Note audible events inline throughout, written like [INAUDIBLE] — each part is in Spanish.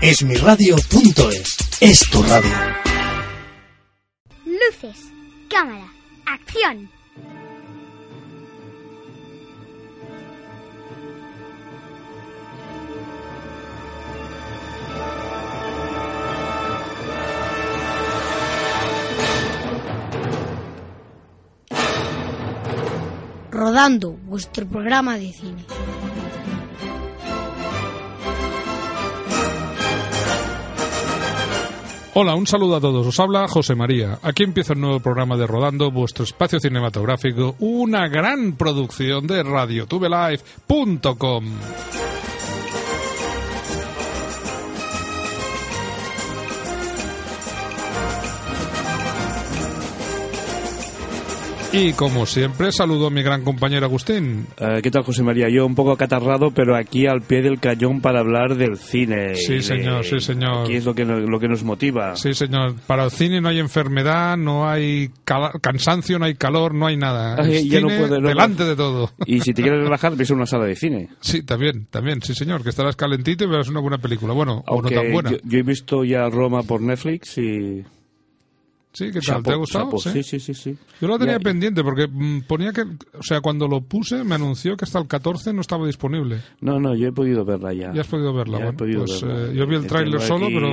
Esmiradio.es es tu radio. Luces, cámara, acción. Rodando, vuestro programa de cine. Hola, un saludo a todos. Os habla José María. Aquí empieza el nuevo programa de Rodando, vuestro espacio cinematográfico, una gran producción de radiotubelive.com. Y como siempre, saludo a mi gran compañero Agustín. Eh, ¿Qué tal, José María? Yo un poco acatarrado, pero aquí al pie del cañón para hablar del cine. Sí, Y señor, de- sí, señor. Aquí es lo que, nos, lo que nos motiva. Sí, señor. Para el cine no hay enfermedad, no hay cansancio, no hay calor, no hay nada. Ay, ya no cine puedo, no. delante de todo. Y si te quieres relajar, ves una sala de cine. [LAUGHS] Sí, también, también, sí, señor. Que estarás calentito y verás una buena película. Bueno, o no Aunque tan buena. Yo, yo he visto ya Roma por Netflix y... Sí, ¿qué tal? Chapo, ¿Te ha gustado? chapo. Sí. Sí, sí, sí. Yo lo tenía Ya- pendiente porque mm, ponía que, o sea, cuando lo puse me anunció que hasta el 14 no estaba disponible. No, no, yo he podido verla ya. Ya has podido verla, Ya he bueno. podido pues verla. eh, yo vi el tráiler solo, pero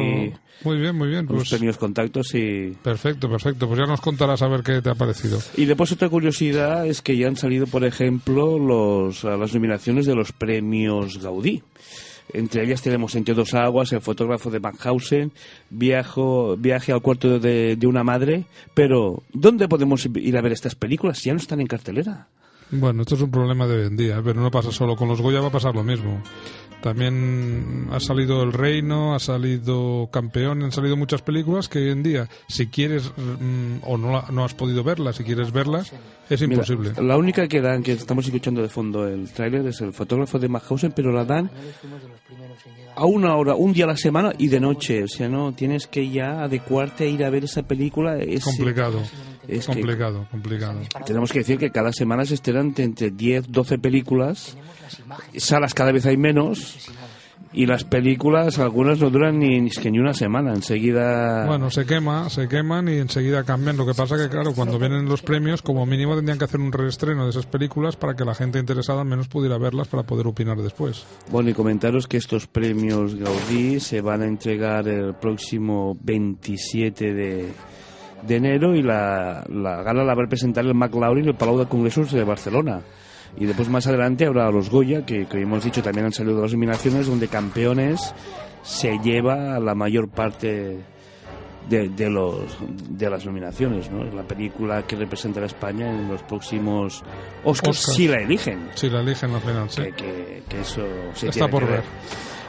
muy bien, muy bien. Pues, tenido contactos y... perfecto, perfecto. Pues ya nos contarás a ver qué te ha parecido. Y después otra curiosidad es que ya han salido, por ejemplo, los, las nominaciones de los premios Gaudí. Entre ellas tenemos Entre dos aguas, El fotógrafo de Mannhausen, Viajo, Viaje al cuarto de, de una madre. Pero, ¿dónde podemos ir a ver estas películas? Ya no están en cartelera. Bueno, esto es un problema de hoy en día, pero no pasa solo. Con los Goya va a pasar lo mismo. También ha salido El Reino, ha salido Campeón, han salido muchas películas que hoy en día, si quieres mm, o no, no has podido verlas, si quieres verlas, es Mira, imposible. la única que dan, que estamos escuchando de fondo el tráiler, es El fotógrafo de Mannhausen, pero la dan a una hora, un día a la semana y de noche. O sea, no, tienes que ya adecuarte a ir a ver esa película. Es, complicado, es que- complicado, complicado. Tenemos que decir que cada semana se estrenan entre 10, 12 películas. Salas cada vez hay menos. Y las películas, algunas no duran ni, ni, es que ni una semana. Enseguida. Bueno, se quema, se queman y enseguida cambian. Lo que pasa que, claro, cuando vienen los premios, como mínimo tendrían que hacer un reestreno de esas películas para que la gente interesada al menos pudiera verlas para poder opinar después. Bueno, y comentaros que estos premios Gaudí se van a entregar el próximo 27 de, de enero y la, la gala la va a presentar el McLaurin en el Palau de Congresos de Barcelona. Y después más adelante habrá los Goya, que, que hemos dicho también han salido de las nominaciones, donde Campeones se lleva la mayor parte de, de los, de las nominaciones. ¿no? La película que representará a España en los próximos Oscars, si la eligen. Si la eligen al final, sí. Que, que- que eso se Está por que ver.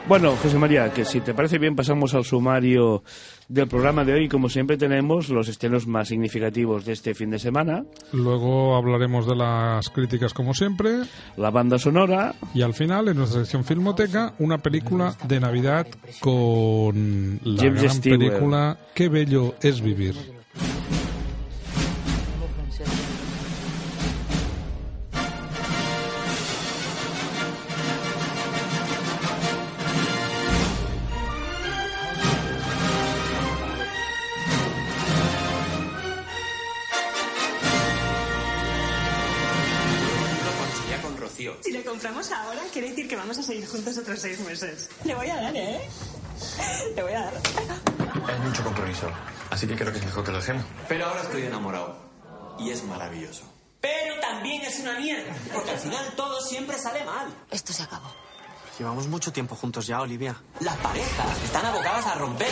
Bueno, José María, que si te parece bien pasamos al sumario del programa de hoy. Como siempre tenemos los estrenos más significativos de este fin de semana, Luego hablaremos de las críticas como siempre la banda sonora, y al final en nuestra sección Filmoteca una película de Navidad con la James gran Stewart. película Qué bello es vivir. Compramos ahora, quiere decir que vamos a seguir juntos otros seis meses. Le voy a dar, ¿eh? Le voy a dar. Es mucho compromiso, así que creo que es mejor que lo dejemos. Pero ahora estoy enamorado y es maravilloso. Pero también es una mierda, porque al final todo siempre sale mal. Esto se acabó. Llevamos mucho tiempo juntos ya, Olivia. Las parejas están abocadas a romper.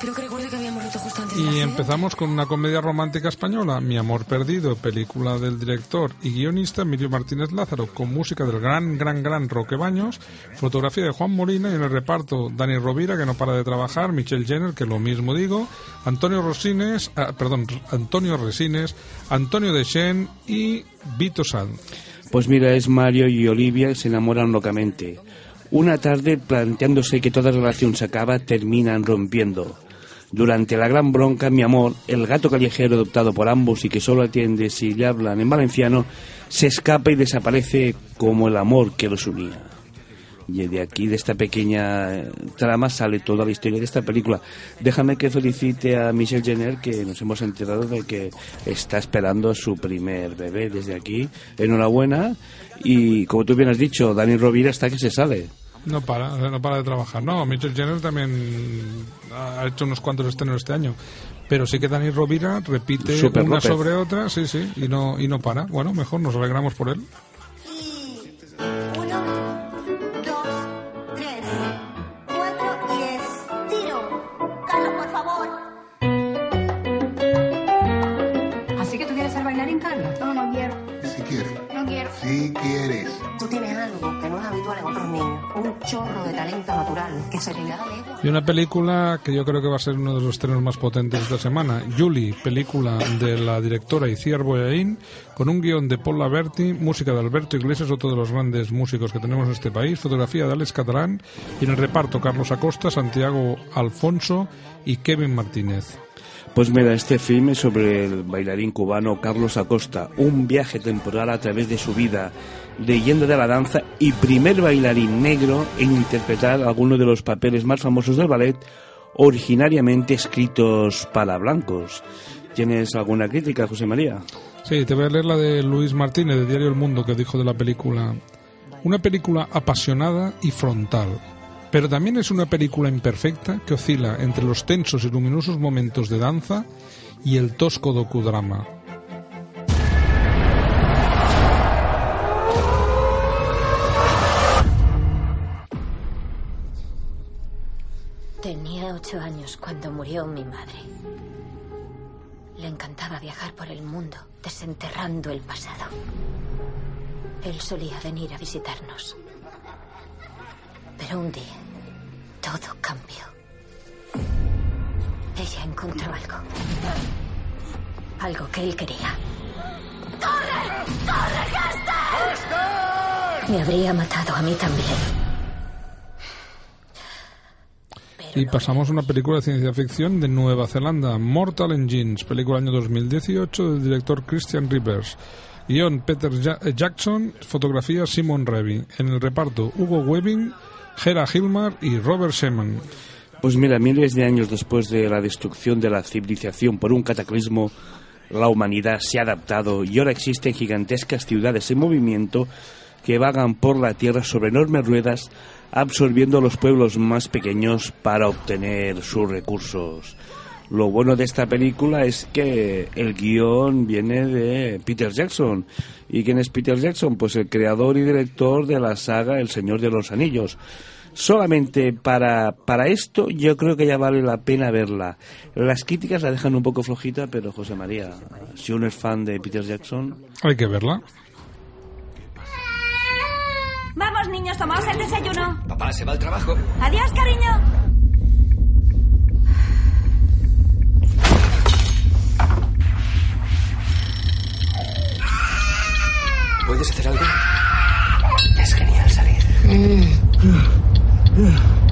Creo que recuerdo que habíamos roto justo antes Y empezamos con una comedia romántica española, Mi amor perdido, película del director y guionista Emilio Martínez Lázaro, con música del gran, gran, gran Roque Baños, fotografía de Juan Molina y en el reparto Dani Rovira, que no para de trabajar, Michelle Jenner, que lo mismo digo, Antonio Rosines, ah, perdón, Antonio Resines, Antonio Dechen y Vito Sanz. Pues mira, es Mario y Olivia que se enamoran locamente. Una tarde, planteándose que toda relación se acaba, terminan rompiendo. Durante la gran bronca, mi amor, el gato callejero adoptado por ambos y que solo atiende si le hablan en valenciano, se escapa y desaparece como el amor que los unía. Y de aquí, de esta pequeña eh, trama, sale toda la historia de esta película. Déjame que felicite a Michelle Jenner, que nos hemos enterado de que está esperando su primer bebé desde aquí. Enhorabuena. Y como tú bien has dicho, Dani Rovira está que se sale. No para, no para de trabajar. No, Michelle Jenner también ha hecho unos cuantos estrenos este año. Pero sí que Dani Rovira repite Super una López. sobre otra, sí, sí, y no, y no para. Bueno, mejor, nos alegramos por él. Y una película que yo creo que va a ser uno de los estrenos más potentes de esta semana, Julie, película de la directora Iciar Boyain, con un guion de Paul Laverty, música de Alberto Iglesias, otro de los grandes músicos que tenemos en este país, fotografía de Alex Catalán, y en el reparto Carlos Acosta, Santiago Alfonso y Kevin Martínez. Pues mira, este film es sobre el bailarín cubano Carlos Acosta, un viaje temporal a través de su vida, leyenda de la danza y primer bailarín negro en interpretar algunos de los papeles más famosos del ballet, originariamente escritos para blancos. ¿Tienes alguna crítica, José María? Sí, te voy a leer la de Luis Martínez, de Diario El Mundo, que dijo de la película. Una película apasionada y frontal, pero también es una película imperfecta que oscila entre los tensos y luminosos momentos de danza y el tosco docudrama. Tenía ocho años cuando murió mi madre. Le encantaba viajar por el mundo, desenterrando el pasado. Él solía venir a visitarnos. Pero un día, todo cambió. Ella encontró algo. Algo que él quería. ¡Corre! ¡Corre, Gaster! Me habría matado a mí también. Y pasamos a una película de ciencia ficción de Nueva Zelanda, Mortal Engines, película año 2018 del director Christian Rivers. Guión Peter Ja- eh, Jackson, fotografía Simon Revy. En el reparto Hugo Webbing, Hera Hilmar y Robert Sheman. Pues mira, miles de años después de la destrucción de la civilización por un cataclismo, la humanidad se ha adaptado y ahora existen gigantescas ciudades en movimiento que vagan por la tierra sobre enormes ruedas, absorbiendo los pueblos más pequeños para obtener sus recursos. Lo bueno de esta película es que el guion viene de Peter Jackson. ¿Y quién es Peter Jackson? Pues el creador y director de la saga El Señor de los Anillos. Solamente para, para esto yo creo que ya vale la pena verla. Las críticas la dejan un poco flojita, pero José María, si uno es fan de Peter Jackson, Hay que verla. Niños, tomaos el desayuno. Papá se va al trabajo. Adiós, cariño. ¿Puedes hacer algo? Es genial salir. No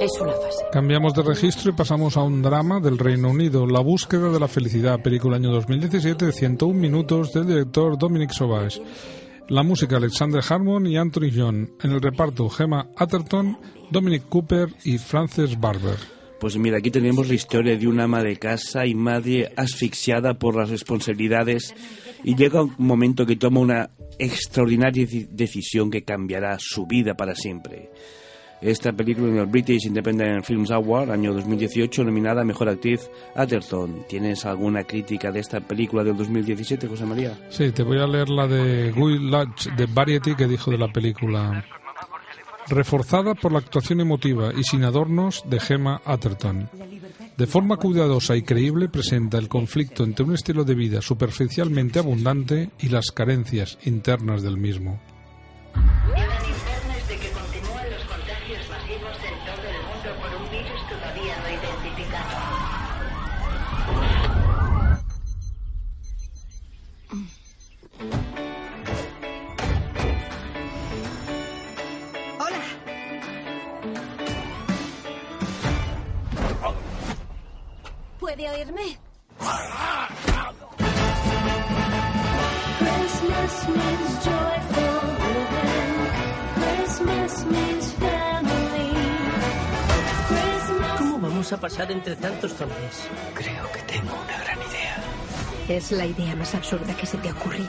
Es una fase. Cambiamos de registro y pasamos a un drama del Reino Unido, La búsqueda de la felicidad, película año 2017 de 101 minutos del director Dominic Sauvage. La música Alexander Harmon y Anthony John. En el reparto Gemma Atherton, Dominic Cooper y Frances Barber. pues mira, aquí tenemos la historia de una ama de casa y madre asfixiada por las responsabilidades y llega un momento que toma una extraordinaria deci- decisión que cambiará su vida para siempre. Esta película en el British Independent Films Award, año 2018, nominada Mejor Actriz Atherton. ¿Tienes alguna crítica de esta película del 2017, José María? Sí, te voy a leer la de Guy Lodge de Variety que dijo de la película. Reforzada por la actuación emotiva y sin adornos de Gemma Atherton. De forma cuidadosa y creíble presenta el conflicto entre un estilo de vida superficialmente abundante y las carencias internas del mismo. No ¿Cómo vamos a pasar entre tantos zombies? Creo que tengo una gran idea. Es la idea más absurda que se te ha ocurrido.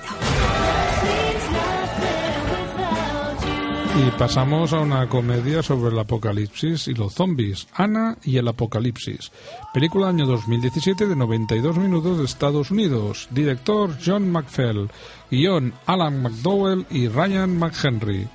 Y pasamos a una comedia sobre el apocalipsis y los zombies, Ana y el apocalipsis. Película año 2017 de 92 minutos de Estados Unidos. Director John McFell. Guión Alan McDowell y Ryan McHenry.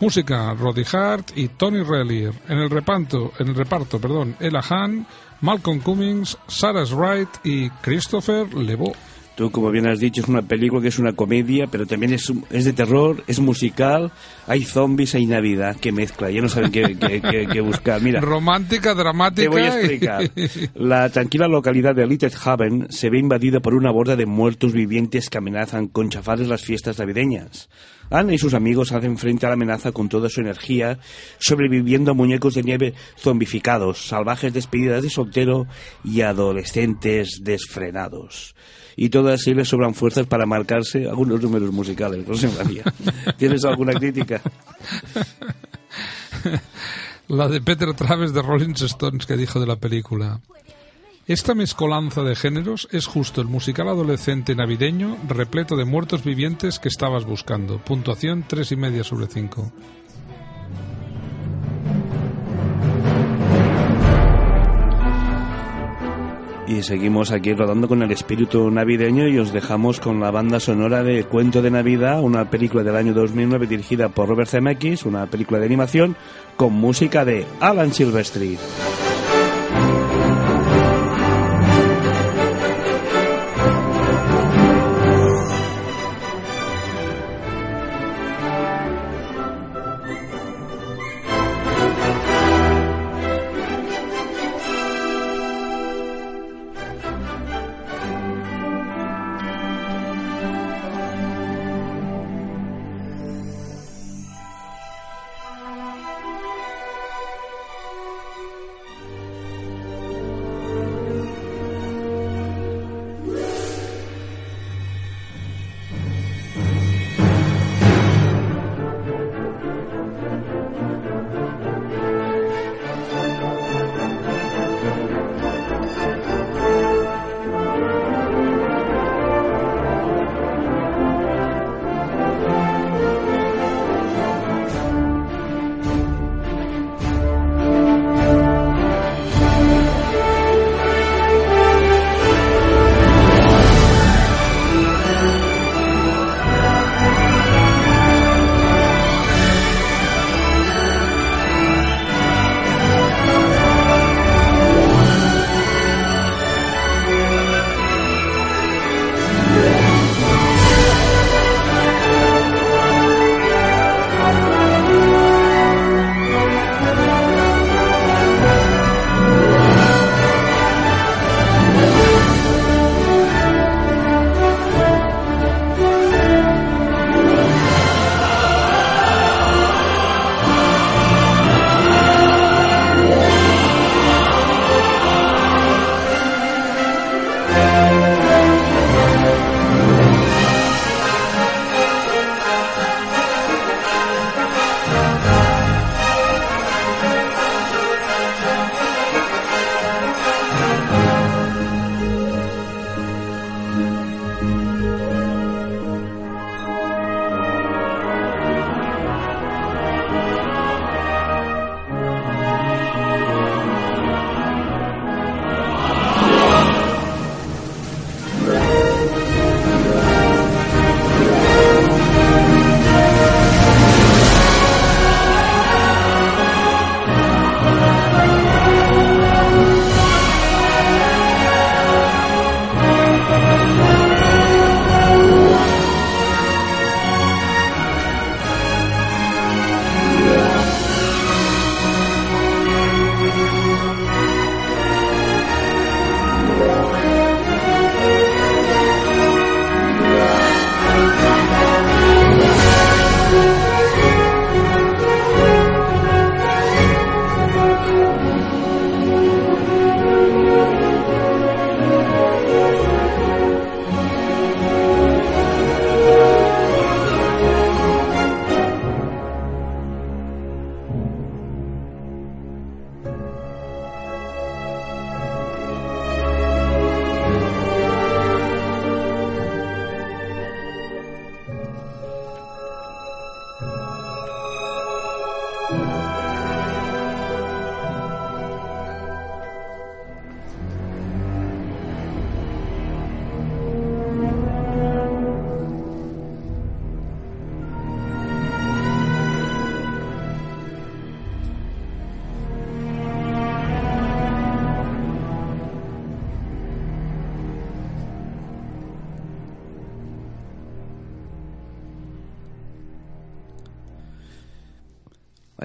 Música Roddy Hart y Tony Rellier. En el reparto, en el reparto, perdón, Ella Hahn, Malcolm Cummings, Sarah Wright y Christopher Lebeau. Tú, como bien has dicho, es una película que es una comedia, pero también es, es de terror, es musical, hay zombies, hay Navidad, que mezcla, ya no saben qué, qué- qué- qué buscar. Mira, Romántica, dramática. te voy a explicar. [LAUGHS] La tranquila localidad de Little Haven se ve invadida por una borda de muertos vivientes que amenazan con chafarles las fiestas navideñas. Anna y sus amigos hacen frente a la amenaza con toda su energía, sobreviviendo a muñecos de nieve zombificados, salvajes despedidas de soltero y adolescentes desfrenados. Y todas sí les sobran fuerzas para marcarse algunos números musicales. José María, [LAUGHS] ¿tienes alguna crítica? La de Peter Travis de Rolling Stones que dijo de la película. Esta mezcolanza de géneros es justo el musical adolescente navideño repleto de muertos vivientes que estabas buscando. Puntuación tres y media sobre cinco. Y seguimos aquí rodando con el espíritu navideño y os dejamos con la banda sonora de Cuento de Navidad, una película del año 2009 dirigida por Robert Zemeckis, una película de animación con música de Alan Silvestri.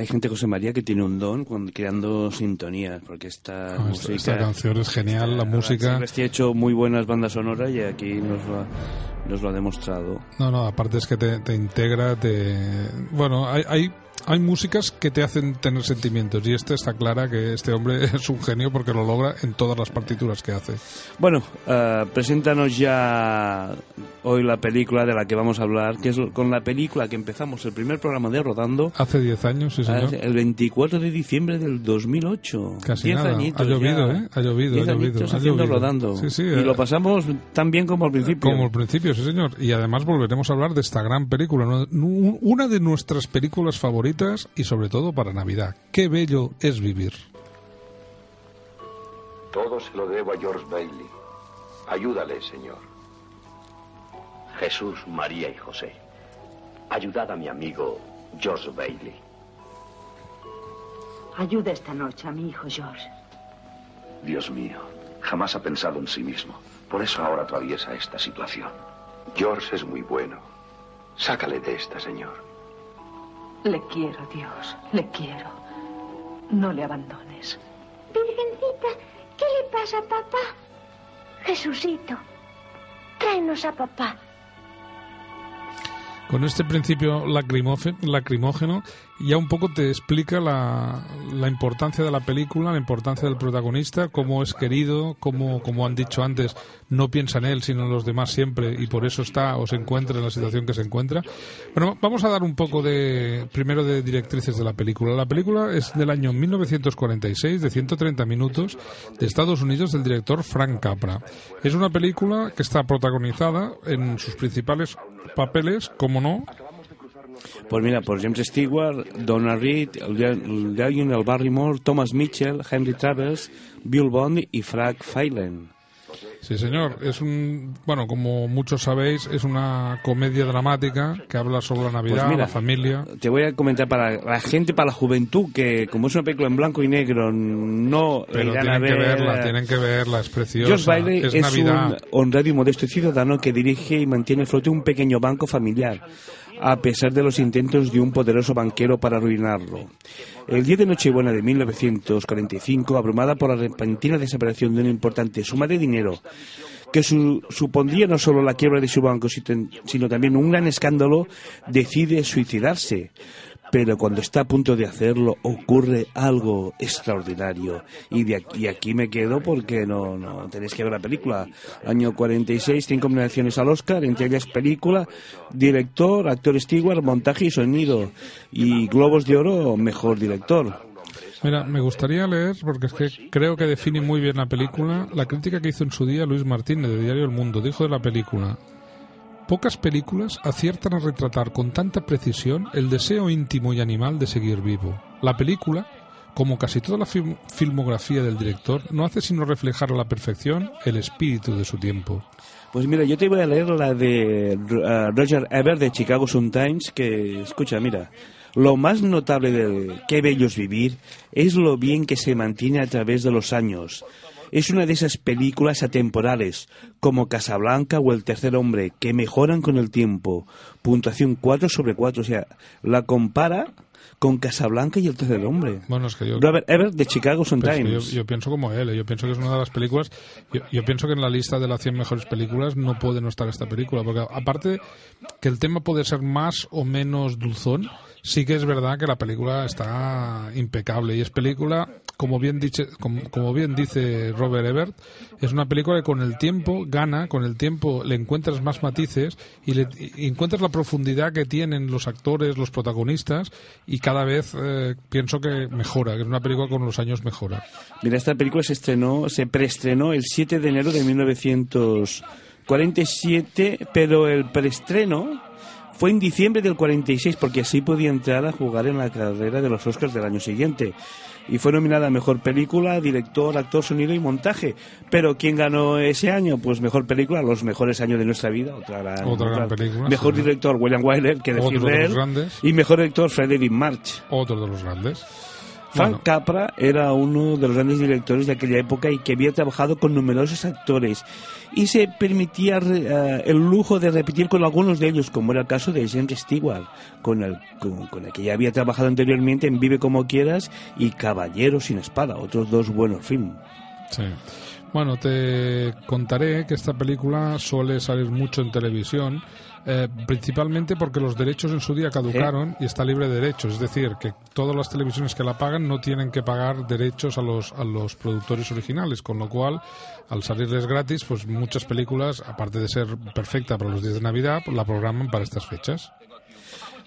Hay gente, José María, que tiene un don con, creando sintonías, porque esta, Ah, música... esta canción es genial, la música. Siempre ha hecho muy buenas bandas sonoras y aquí nos lo ha, nos lo ha demostrado. No, no, aparte es que te, te integra, te... Bueno, hay, hay, hay músicas que te hacen tener sentimientos y esta está clara que este hombre [LAUGHS] es un genio porque lo logra en todas las partituras que hace. Bueno, eh, preséntanos ya hoy la película de la que vamos a hablar, que es con la película que empezamos el primer programa de Rodando Hace 10 años, sí señor. el 24 de diciembre del 2008. Casi Diez nada. añitos Ha llovido, ya. ¿eh? Ha llovido, Diez ha llovido, ha haciendo llovido. Rodando. Sí, sí, y eh. lo pasamos tan bien como al principio. Como al principio, sí señor. Y además volveremos a hablar de esta gran película, una de nuestras películas favoritas y sobre todo para Navidad. Qué bello es vivir. Todo se lo debo a George Bailey. Ayúdale, señor. Jesús, María y José. Ayudad a mi amigo George Bailey. Ayuda esta noche a mi hijo George. Dios mío, jamás ha pensado en sí mismo. Por eso ahora atraviesa esta situación. George es muy bueno. Sácale de esta, señor. Le quiero, Dios, le quiero. No le abandones. Virgencita, ¿qué le pasa a papá? Jesucito, tráenos a papá. Con este principio lacrimógeno ya un poco te explica la, la importancia de la película, la importancia del protagonista, cómo es querido, cómo, como han dicho antes, no piensa en él, sino en los demás siempre, y por eso está o se encuentra en la situación que se encuentra. Bueno, vamos a dar un poco de, primero de directrices de la película. La película es del año 1946, de 130 minutos, de Estados Unidos, del director Frank Capra. Es una película que está protagonizada en sus principales papeles, como no, Pues mira, por James Stewart, Donna Reed, el el Barrymore, Thomas Mitchell, Henry Travers, Bill Bond y Frank Feilen. Sí, señor. Es un, bueno, como muchos sabéis, es una comedia dramática que habla sobre la Navidad, Pues mira, la familia. Te voy a comentar para la gente, para la juventud, que como es una película en blanco y negro, no Pero irán tienen a que ver. verla, tienen que verla, es preciosa. George Bailey es, es, Navidad. un honrado y modesto ciudadano que dirige y mantiene flote un pequeño banco familiar, a pesar de los intentos de un poderoso banquero para arruinarlo. El día de Nochebuena de 1945, abrumada por la repentina desaparición de una importante suma de dinero, que su- supondría no solo la quiebra de su banco, sino también un gran escándalo, decide suicidarse. Pero cuando está a punto de hacerlo, ocurre algo extraordinario. Y de aquí, me quedo porque no, no tenéis que ver la película. Año 46, cinco nominaciones al Oscar, entre ellas película, director, actor Stewart, montaje y sonido. Y Globos de Oro, mejor director. Mira, me gustaría leer, porque es que creo que define muy bien la película, la crítica que hizo en su día Luis Martínez de Diario El Mundo. Dijo de la película, pocas películas aciertan a retratar con tanta precisión el deseo íntimo y animal de seguir vivo. La película, como casi toda la film- filmografía del director, no hace sino reflejar a la perfección el espíritu de su tiempo. Pues mira, yo te voy a leer la de Roger Ebert de Chicago Sun-Times, que, escucha, mira, lo más notable de Qué bello es vivir es lo bien que se mantiene a través de los años. Es una de esas películas atemporales, como Casablanca o El tercer hombre, que mejoran con el tiempo. Puntuación 4 sobre 4, o sea, la compara con Casablanca y El tercer hombre. Bueno, es que yo... Robert Ebert de Chicago Sun-Times. yo, yo pienso como él, ¿eh? yo pienso que es una de las películas. Yo, yo pienso que en la lista de las 100 mejores películas no puede no estar esta película, porque aparte que el tema puede ser más o menos dulzón, sí que es verdad que la película está impecable y es película, como bien, dice, como, como bien dice Robert Ebert, es una película que con el tiempo gana, con el tiempo le encuentras más matices y, le, y encuentras la profundidad que tienen los actores, los protagonistas y cada vez eh, pienso que mejora, que es una película que con los años mejora. Mira, esta película se estrenó, se preestrenó el 7 de enero de 1947, pero el preestreno fue en diciembre del 46, porque así podía entrar a jugar en la carrera de los Oscars del año siguiente. Y fue nominada a Mejor Película, Director, Actor, Sonido y Montaje. Pero ¿quién ganó ese año? Pues Mejor Película, Los Mejores Años de Nuestra Vida. Otra gran, Otra gran película, Mejor sí. Director, William Wyler, que decir Otro de él. Y Mejor Director, Frederick March. Otro de los grandes. Frank Bueno. Capra era uno de los grandes directores de aquella época y que había trabajado con numerosos actores y se permitía eh, el lujo de repetir con algunos de ellos, como era el caso de James Stewart, con el, con, con el que ya había trabajado anteriormente en Vive como quieras y Caballero sin espada, otros dos buenos films. Sí. Bueno, te contaré que esta película suele salir mucho en televisión, eh, principalmente porque los derechos en su día caducaron y está libre de derechos. Es decir, que todas las televisiones que la pagan no tienen que pagar derechos a los, a los productores originales, con lo cual, al salirles gratis, pues muchas películas, aparte de ser perfecta para los días de Navidad, pues la programan para estas fechas.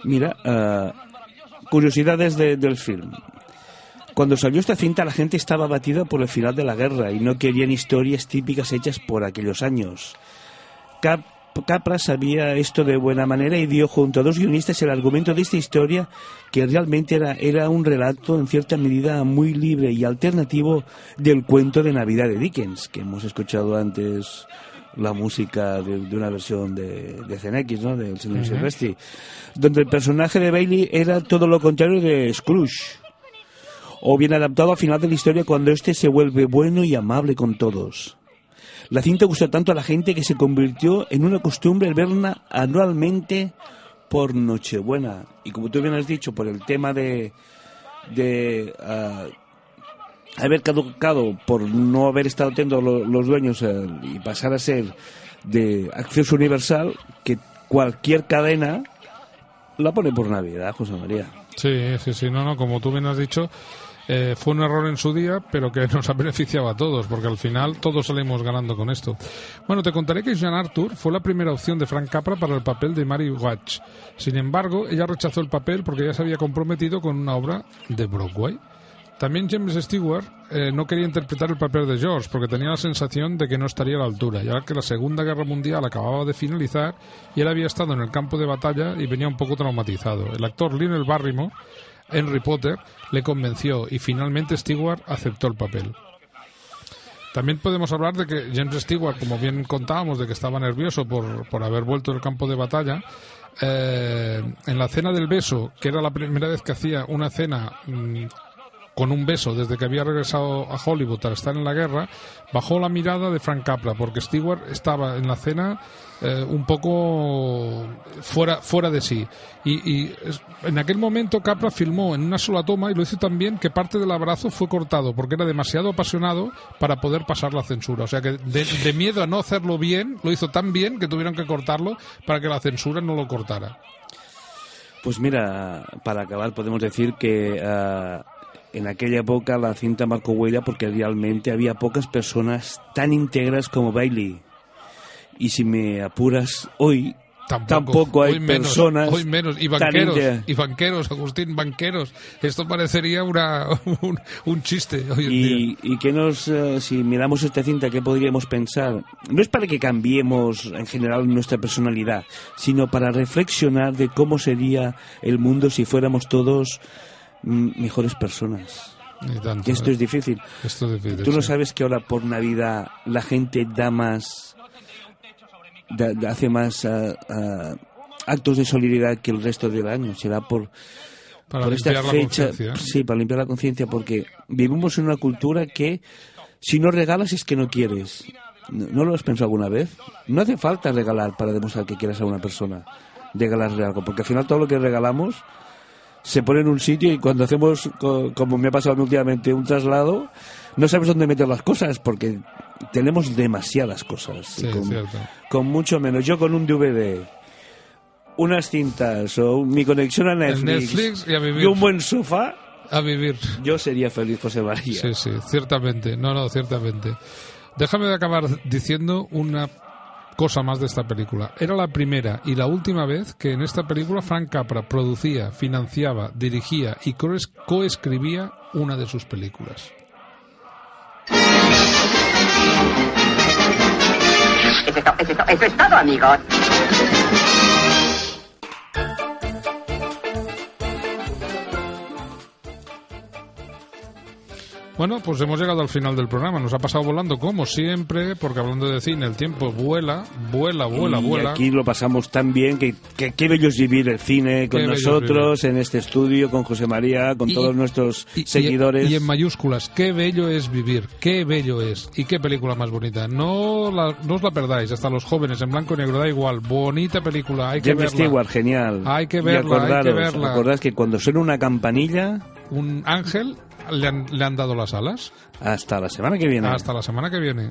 Mira, eh, curiosidades de- del film. Cuando salió esta cinta la gente estaba abatida por el final de la guerra y no querían historias típicas hechas por aquellos años. Cap- Capra sabía esto de buena manera y dio junto a dos guionistas el argumento de esta historia que realmente era, era un relato en cierta medida muy libre y alternativo del cuento de Navidad de Dickens, que hemos escuchado antes la música de, de una versión de, de CNX, ¿no? del señor. Silvestri, donde el personaje de Bailey era todo lo contrario de Scrooge o bien adaptado al final de la historia cuando éste se vuelve bueno y amable con todos. La cinta gustó tanto a la gente que se convirtió en una costumbre verla anualmente por Nochebuena. Y como tú bien has dicho, por el tema de, de ah, haber caducado, por no haber estado lo- los dueños eh, y pasar a ser de acceso universal, que cualquier cadena la pone por Navidad, José María. Sí, sí, sí, no, no, como tú bien has dicho, eh, fue un error en su día, pero que [LAUGHS] nos ha beneficiado a todos, porque al final todos salimos ganando con esto. Bueno, te contaré que Jean Arthur fue la primera opción de Frank Capra para el papel de Mary Watch. Sin embargo, ella rechazó el papel porque ya se había comprometido con una obra de Broadway. También James Stewart eh, no quería interpretar el papel de George porque tenía la sensación de que no estaría a la altura, ya que la Segunda Guerra Mundial acababa de finalizar y él había estado en el campo de batalla y venía un poco traumatizado. El actor Lionel Barrymore, Henry Potter, le convenció y finalmente Stewart aceptó el papel. También podemos hablar de que James Stewart, como bien contábamos, de que estaba nervioso por, por haber vuelto del campo de batalla, eh, en la cena del beso, que era la primera vez que hacía una cena mm, con un beso desde que había regresado a Hollywood al estar en la guerra, bajó la mirada de Frank Capra, porque Stewart estaba en la cena eh, un poco fuera, fuera de sí. Y, en aquel momento Capra filmó en una sola toma y lo hizo tan bien que parte del abrazo fue cortado, porque era demasiado apasionado para poder pasar la censura. O sea que de, de miedo a no hacerlo bien, lo hizo tan bien que tuvieron que cortarlo para que la censura no lo cortara. Pues mira, para acabar podemos decir que ah, en aquella época la cinta marcó huella porque realmente había pocas personas tan íntegras como Bailey. Y si me apuras, hoy tampoco, hay hoy menos, personas hoy menos. Y banqueros y banqueros Agustín banqueros. Esto parecería una [LAUGHS] un, un chiste hoy en día. Y, y que nos, si miramos esta cinta, ¿qué podríamos pensar? No es para que cambiemos en general nuestra personalidad, sino para reflexionar de cómo sería el mundo si fuéramos todos mejores personas. Ni tanto, esto eh. es difícil. Esto es difícil, Tú no sabes que ahora por Navidad la gente da más, da- hace más ah, ah, actos de solidaridad que el resto del año. Será por, Para por esta la fecha. conciencia. Sí, para limpiar la conciencia, porque vivimos en una cultura que si no regalas es que no quieres. ¿No, no lo has pensado alguna vez? No hace falta regalar para demostrar que quieres a una persona. Regalarle algo, porque al final todo lo que regalamos se pone en un sitio y cuando hacemos, co- como me ha pasado últimamente, un traslado, no sabes dónde meter las cosas porque tenemos demasiadas cosas. Sí, Y con, cierto. con mucho menos. Yo con un DVD, unas cintas o mi conexión a Netflix, Netflix y a vivir. un buen sofá, a vivir yo sería feliz, José María. sí sí ciertamente no no ciertamente déjame de acabar diciendo una cosa más de esta película era la primera y la última vez que en esta película Frank Capra producía financiaba dirigía y coes- coescribía una de sus películas Eso es, to- eso es to- eso es todo, amigos. Bueno, pues hemos llegado al final del programa. Nos ha pasado volando como siempre, porque hablando de cine, el tiempo vuela, vuela, vuela, y vuela. aquí lo pasamos tan bien que, que qué bello es vivir el cine con Qué nosotros en este estudio, con José María, con Y- todos nuestros Y- seguidores. Y, en mayúsculas, qué bello es vivir, qué bello es. Y qué película más bonita. No, la- no os la perdáis, hasta los jóvenes en blanco y negro, da igual. Bonita película, hay que James verla. Stewart, genial. Hay que Y verla, hay que acordaros, verla. que cuando suena una campanilla, Un ángel le han, le han dado las alas. hasta la semana que viene. Hasta la semana que viene.